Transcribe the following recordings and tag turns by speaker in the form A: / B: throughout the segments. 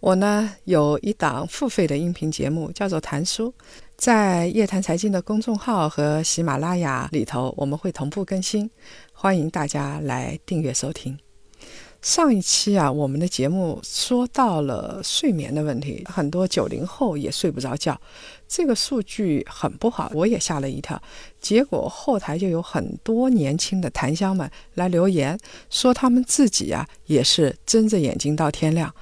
A: 我呢有一档付费的音频节目，叫做《谈书》，在夜谈财经的公众号和喜马拉雅里头，我们会同步更新，欢迎大家来订阅收听。上一期啊，我们的节目说到了睡眠的问题，很多九零后也睡不着觉，这个数据很不好，我也吓了一跳。结果后台就有很多年轻的檀香们来留言，说他们自己啊也是睁着眼睛到天亮。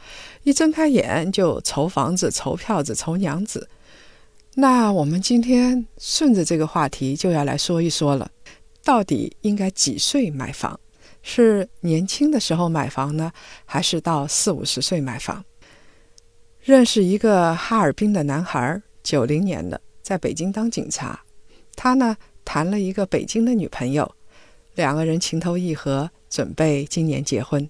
A: 一睁开眼就筹房子、筹票子、筹娘子。那我们今天顺着这个话题就要来说一说了，到底应该几岁买房？是年轻的时候买房呢，还是到四五十岁买房？认识一个哈尔滨的男孩，九零年的，在北京当警察。他呢谈了一个北京的女朋友，两个人情投意合，准备今年结婚。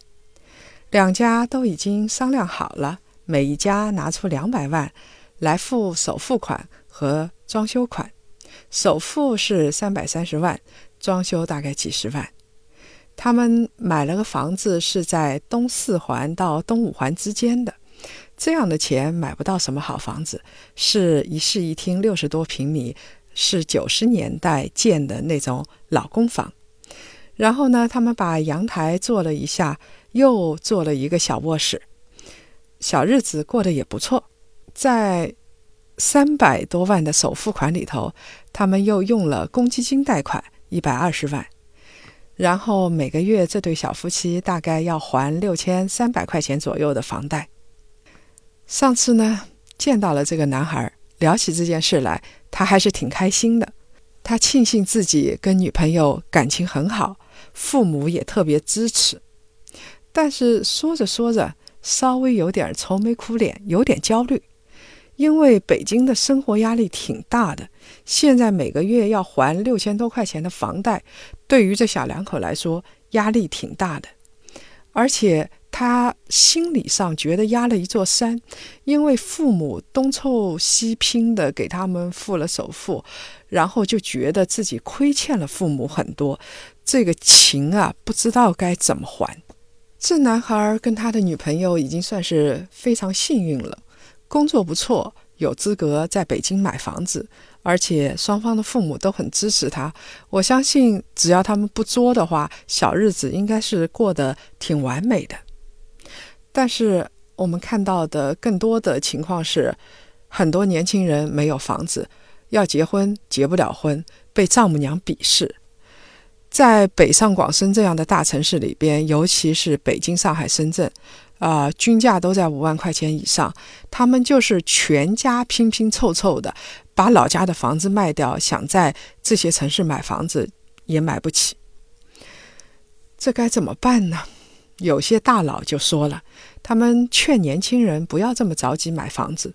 A: 两家都已经商量好了，每一家拿出两百万来付首付款和装修款。首付是三百三十万，装修大概几十万。他们买了个房子，是在东四环到东五环之间的，这样的钱买不到什么好房子，是一室一厅，六十多平米，是九十年代建的那种老公房。然后呢，他们把阳台做了一下。又做了一个小卧室，小日子过得也不错。在三百多万的首付款里头，他们又用了公积金贷款一百二十万，然后每个月这对小夫妻大概要还六千三百块钱左右的房贷。上次呢，见到了这个男孩，聊起这件事来，他还是挺开心的。他庆幸自己跟女朋友感情很好，父母也特别支持。但是说着说着，稍微有点愁眉苦脸，有点焦虑，因为北京的生活压力挺大的，现在每个月要还六千多块钱的房贷，对于这小两口来说压力挺大的，而且他心理上觉得压了一座山，因为父母东凑西拼的给他们付了首付，然后就觉得自己亏欠了父母很多，这个情啊，不知道该怎么还。这男孩跟他的女朋友已经算是非常幸运了，工作不错，有资格在北京买房子，而且双方的父母都很支持他。我相信，只要他们不作的话，小日子应该是过得挺完美的。但是我们看到的更多的情况是，很多年轻人没有房子，要结婚结不了婚，被丈母娘鄙视。在北上广深这样的大城市里边，尤其是北京、上海、深圳，啊，均价都在五万块钱以上。他们就是全家拼拼凑凑的，把老家的房子卖掉，想在这些城市买房子也买不起。这该怎么办呢？有些大佬就说了，他们劝年轻人不要这么着急买房子。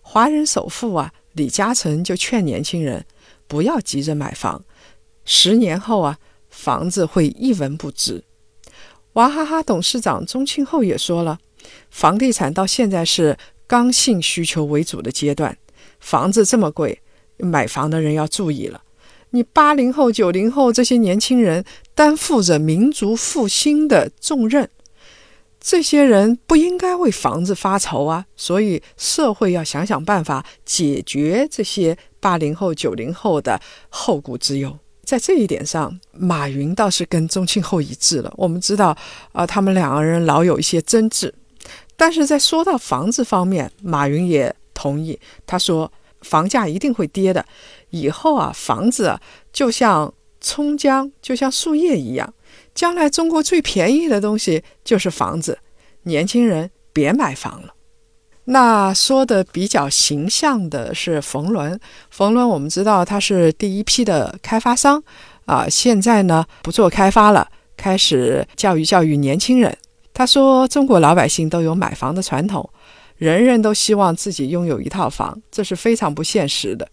A: 华人首富啊，李嘉诚就劝年轻人不要急着买房，十年后啊。房子会一文不值。娃哈哈董事长钟庆后也说了，房地产到现在是刚性需求为主的阶段，房子这么贵，买房的人要注意了。你八零后、九零后这些年轻人担负着民族复兴的重任，这些人不应该为房子发愁啊！所以社会要想想办法解决这些八零后、九零后的后顾之忧。在这一点上，马云倒是跟宗庆后一致了。我们知道，啊，他们两个人老有一些争执，但是在说到房子方面，马云也同意。他说，房价一定会跌的。以后啊，房子啊，就像葱姜，就像树叶一样，将来中国最便宜的东西就是房子。年轻人别买房了。那说的比较形象的是冯仑，冯仑我们知道他是第一批的开发商，啊，现在呢不做开发了，开始教育教育年轻人。他说中国老百姓都有买房的传统，人人都希望自己拥有一套房，这是非常不现实的。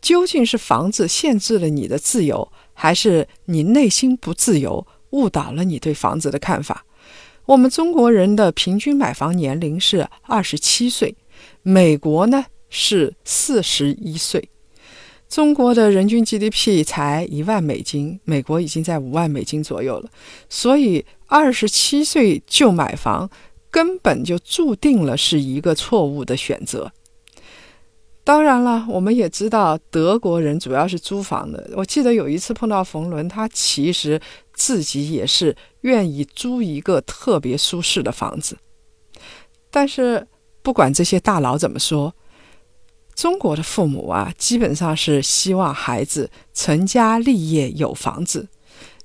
A: 究竟是房子限制了你的自由，还是你内心不自由，误导了你对房子的看法？我们中国人的平均买房年龄是二十七岁，美国呢是四十一岁。中国的人均 GDP 才一万美金，美国已经在五万美金左右了，所以二十七岁就买房，根本就注定了是一个错误的选择。当然了，我们也知道德国人主要是租房的。我记得有一次碰到冯仑，他其实自己也是愿意租一个特别舒适的房子。但是不管这些大佬怎么说。中国的父母啊，基本上是希望孩子成家立业有房子。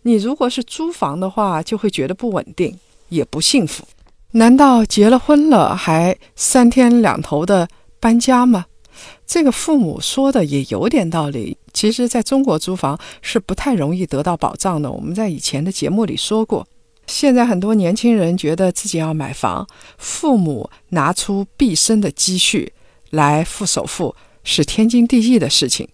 A: 你如果是租房的话，就会觉得不稳定，也不幸福。难道结了婚了还三天两头的搬家吗？这个父母说的也有点道理。其实，在中国租房是不太容易得到保障的。我们在以前的节目里说过，现在很多年轻人觉得自己要买房，父母拿出毕生的积蓄。来付首付是天经地义的事情，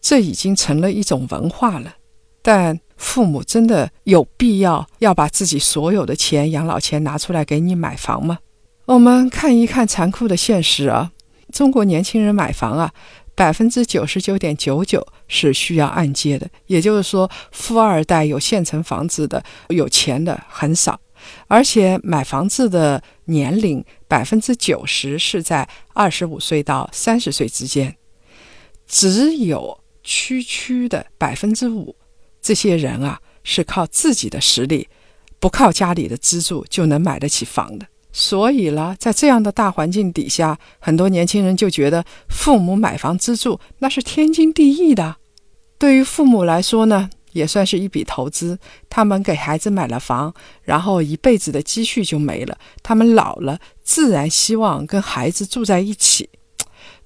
A: 这已经成了一种文化了。但父母真的有必要要把自己所有的钱、养老钱拿出来给你买房吗？我们看一看残酷的现实啊！中国年轻人买房啊，百分之九十九点九九是需要按揭的，也就是说，富二代有现成房子的、有钱的很少。而且买房子的年龄百分之九十是在二十五岁到三十岁之间，只有区区的百分之五，这些人啊是靠自己的实力，不靠家里的资助就能买得起房的。所以呢，在这样的大环境底下，很多年轻人就觉得父母买房资助那是天经地义的。对于父母来说呢？也算是一笔投资。他们给孩子买了房，然后一辈子的积蓄就没了。他们老了，自然希望跟孩子住在一起。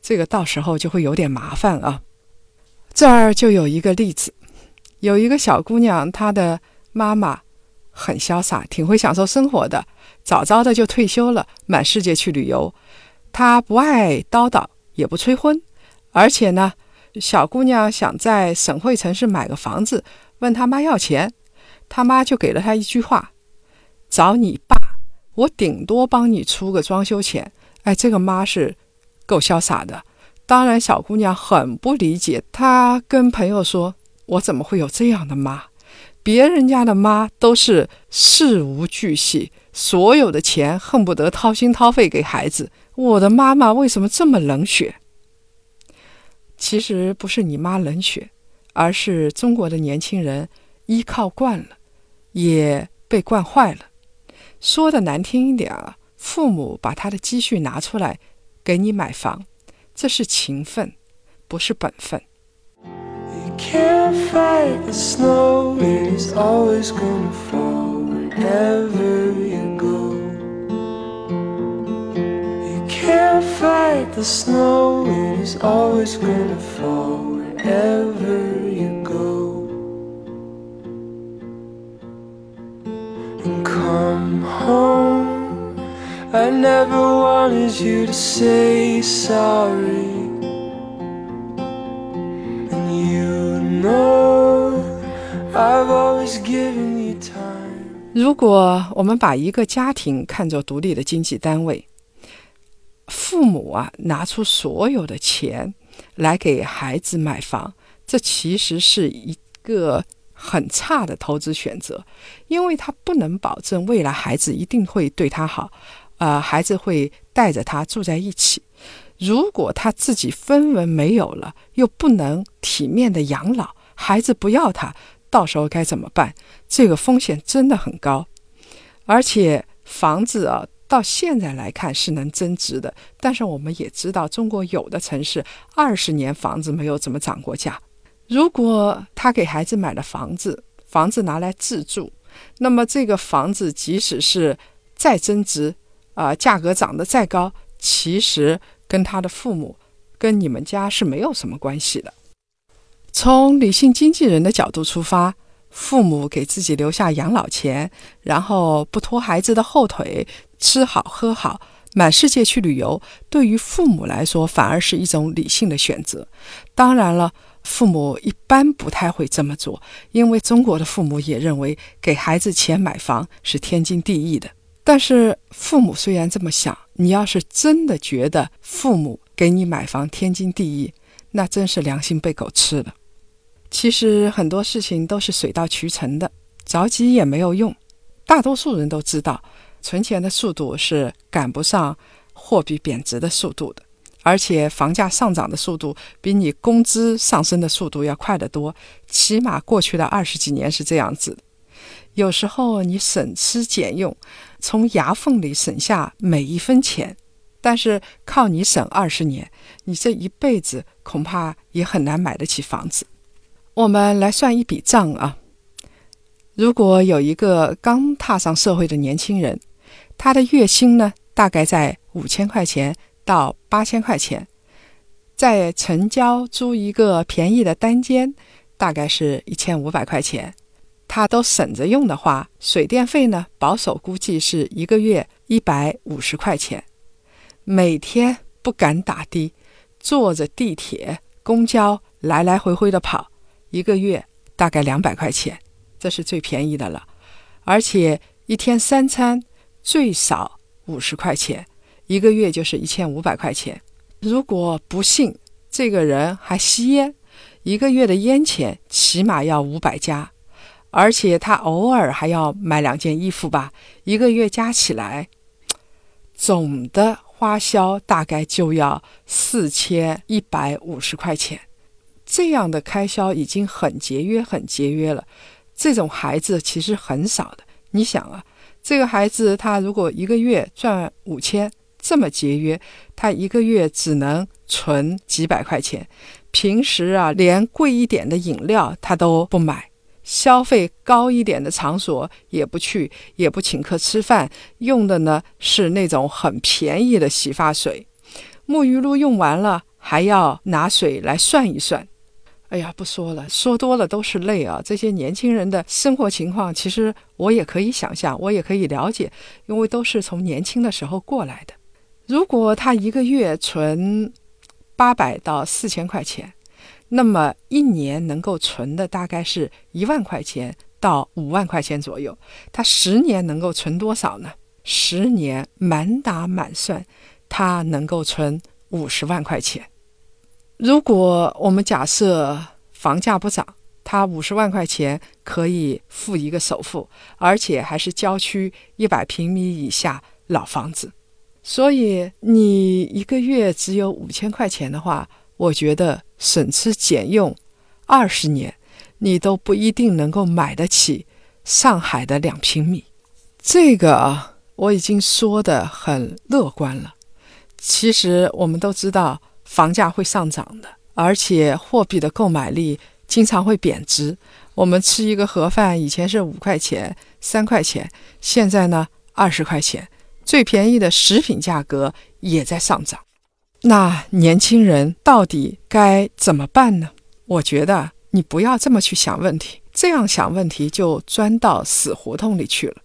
A: 这个到时候就会有点麻烦啊。这儿就有一个例子，有一个小姑娘，她的妈妈很潇洒，挺会享受生活的，早早的就退休了，满世界去旅游。她不爱叨叨，也不催婚，而且呢。小姑娘想在省会城市买个房子，问他妈要钱，他妈就给了她一句话：“找你爸，我顶多帮你出个装修钱。”哎，这个妈是够潇洒的。当然，小姑娘很不理解，她跟朋友说：“我怎么会有这样的妈？别人家的妈都是事无巨细，所有的钱恨不得掏心掏肺给孩子，我的妈妈为什么这么冷血？”其实不是你妈冷血，而是中国的年轻人依靠惯了，也被惯坏了。说的难听一点啊，父母把他的积蓄拿出来给你买房，这是情分，不是本分。can't fight the snow, it's always
B: gonna fall wherever you go. You can't fight the snow, it's
A: always gonna fall wherever you go. And come home, I never wanted you to say sorry. 如果我们把一个家庭看作独立的经济单位，父母啊，拿出所有的钱来给孩子买房，这其实是一个很差的投资选择，因为他不能保证未来孩子一定会对他好，呃，孩子会带着他住在一起。如果他自己分文没有了，又不能体面的养老，孩子不要他，到时候该怎么办？这个风险真的很高，而且房子啊。到现在来看是能增值的，但是我们也知道，中国有的城市二十年房子没有怎么涨过价。如果他给孩子买了房子，房子拿来自住，那么这个房子即使是再增值，啊，价格涨得再高，其实跟他的父母、跟你们家是没有什么关系的。从理性经纪人的角度出发。父母给自己留下养老钱，然后不拖孩子的后腿，吃好喝好，满世界去旅游，对于父母来说反而是一种理性的选择。当然了，父母一般不太会这么做，因为中国的父母也认为给孩子钱买房是天经地义的。但是父母虽然这么想，你要是真的觉得父母给你买房天经地义，那真是良心被狗吃了。其实很多事情都是水到渠成的，着急也没有用。大多数人都知道，存钱的速度是赶不上货币贬值的速度的，而且房价上涨的速度比你工资上升的速度要快得多。起码过去的二十几年是这样子。有时候你省吃俭用，从牙缝里省下每一分钱，但是靠你省二十年，你这一辈子恐怕也很难买得起房子。我们来算一笔账啊！如果有一个刚踏上社会的年轻人，他的月薪呢大概在五千块钱到八千块钱，在城郊租一个便宜的单间，大概是一千五百块钱，他都省着用的话，水电费呢保守估计是一个月一百五十块钱，每天不敢打的，坐着地铁、公交来来回回的跑。一个月大概两百块钱，这是最便宜的了。而且一天三餐最少五十块钱，一个月就是一千五百块钱。如果不幸这个人还吸烟，一个月的烟钱起码要五百加，而且他偶尔还要买两件衣服吧，一个月加起来，总的花销大概就要四千一百五十块钱。这样的开销已经很节约，很节约了。这种孩子其实很少的。你想啊，这个孩子他如果一个月赚五千，这么节约，他一个月只能存几百块钱。平时啊，连贵一点的饮料他都不买，消费高一点的场所也不去，也不请客吃饭，用的呢是那种很便宜的洗发水。沐浴露用完了，还要拿水来涮一涮。哎呀，不说了，说多了都是泪啊！这些年轻人的生活情况，其实我也可以想象，我也可以了解，因为都是从年轻的时候过来的。如果他一个月存八百到四千块钱，那么一年能够存的大概是一万块钱到五万块钱左右。他十年能够存多少呢？十年满打满算，他能够存五十万块钱。如果我们假设房价不涨，他五十万块钱可以付一个首付，而且还是郊区一百平米以下老房子。所以你一个月只有五千块钱的话，我觉得省吃俭用二十年，你都不一定能够买得起上海的两平米。这个，我已经说的很乐观了。其实我们都知道。房价会上涨的，而且货币的购买力经常会贬值。我们吃一个盒饭以前是五块钱、三块钱，现在呢二十块钱。最便宜的食品价格也在上涨。那年轻人到底该怎么办呢？我觉得你不要这么去想问题，这样想问题就钻到死胡同里去了。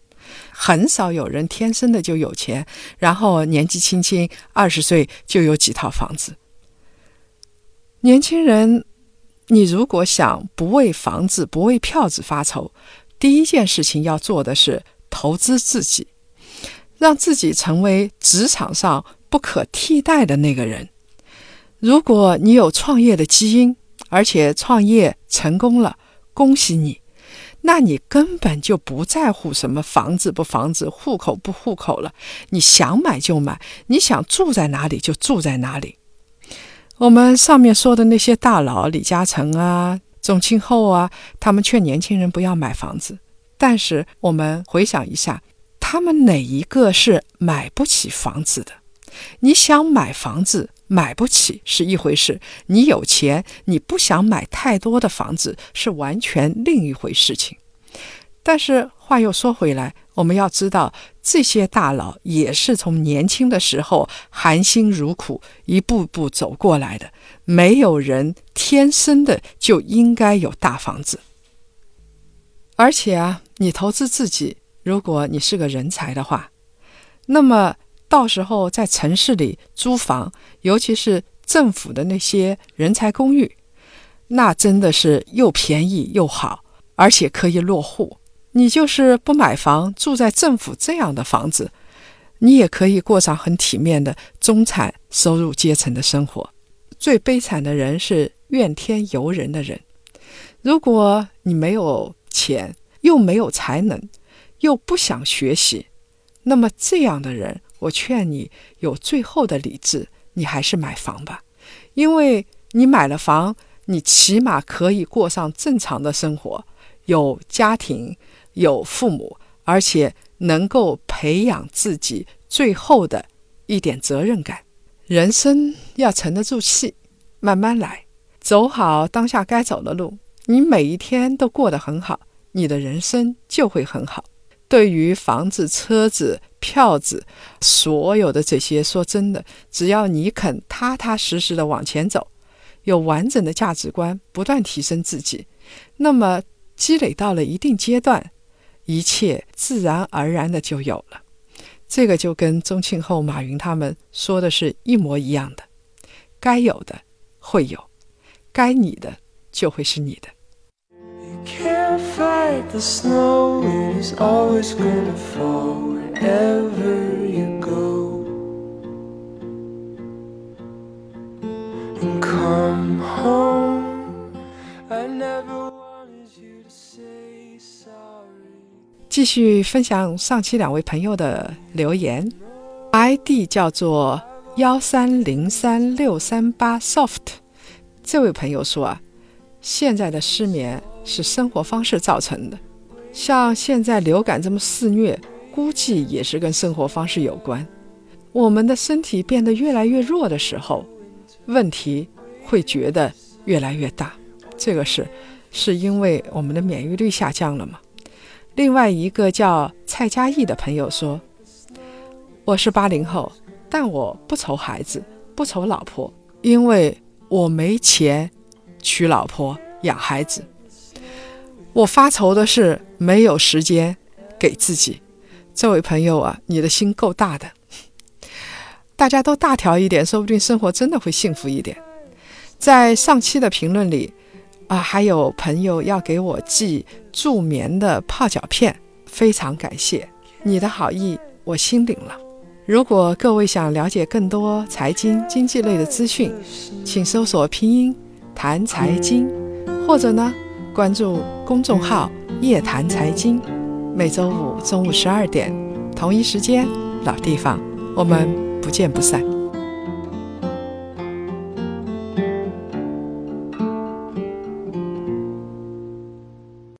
A: 很少有人天生的就有钱，然后年纪轻轻二十岁就有几套房子。年轻人，你如果想不为房子、不为票子发愁，第一件事情要做的是投资自己，让自己成为职场上不可替代的那个人。如果你有创业的基因，而且创业成功了，恭喜你，那你根本就不在乎什么房子不房子、户口不户口了。你想买就买，你想住在哪里就住在哪里。我们上面说的那些大佬，李嘉诚啊、宗庆后啊，他们劝年轻人不要买房子。但是我们回想一下，他们哪一个是买不起房子的？你想买房子买不起是一回事，你有钱，你不想买太多的房子是完全另一回事情。但是话又说回来。我们要知道，这些大佬也是从年轻的时候含辛茹苦一步步走过来的。没有人天生的就应该有大房子。而且啊，你投资自己，如果你是个人才的话，那么到时候在城市里租房，尤其是政府的那些人才公寓，那真的是又便宜又好，而且可以落户。你就是不买房，住在政府这样的房子，你也可以过上很体面的中产收入阶层的生活。最悲惨的人是怨天尤人的人。如果你没有钱，又没有才能，又不想学习，那么这样的人，我劝你有最后的理智，你还是买房吧，因为你买了房，你起码可以过上正常的生活，有家庭，有父母，而且能够培养自己最后的一点责任感。人生要沉得住气，慢慢来，走好当下该走的路。你每一天都过得很好，你的人生就会很好。对于房子、车子、票子，所有的这些，说真的，只要你肯踏踏实实的往前走，有完整的价值观，不断提升自己，那么积累到了一定阶段，一切自然而然的就有了。这个就跟宗庆后、马云他们说的是一模一样的：该有的会有，该你的就会是你的。You can't fight the snow it is always gonna fall 继续分享上期两位朋友的留言 id 叫做幺三零三六三八 soft 这位朋友说啊现在的失眠是生活方式造成的，像现在流感这么肆虐，估计也是跟生活方式有关。我们的身体变得越来越弱的时候，问题会觉得越来越大。这个是是因为我们的免疫力下降了吗？另外一个叫蔡佳义的朋友说：“我是八零后，但我不愁孩子，不愁老婆，因为我没钱娶老婆养孩子。”我发愁的是没有时间给自己。这位朋友啊，你的心够大的。大家都大条一点，说不定生活真的会幸福一点。在上期的评论里啊，还有朋友要给我寄助眠的泡脚片，非常感谢你的好意，我心领了。如果各位想了解更多财经经济类的资讯，请搜索拼音谈财经，或者呢？关注公众号“夜谈财经”，每周五中午十二点，同一时间，老地方，我们不见不散。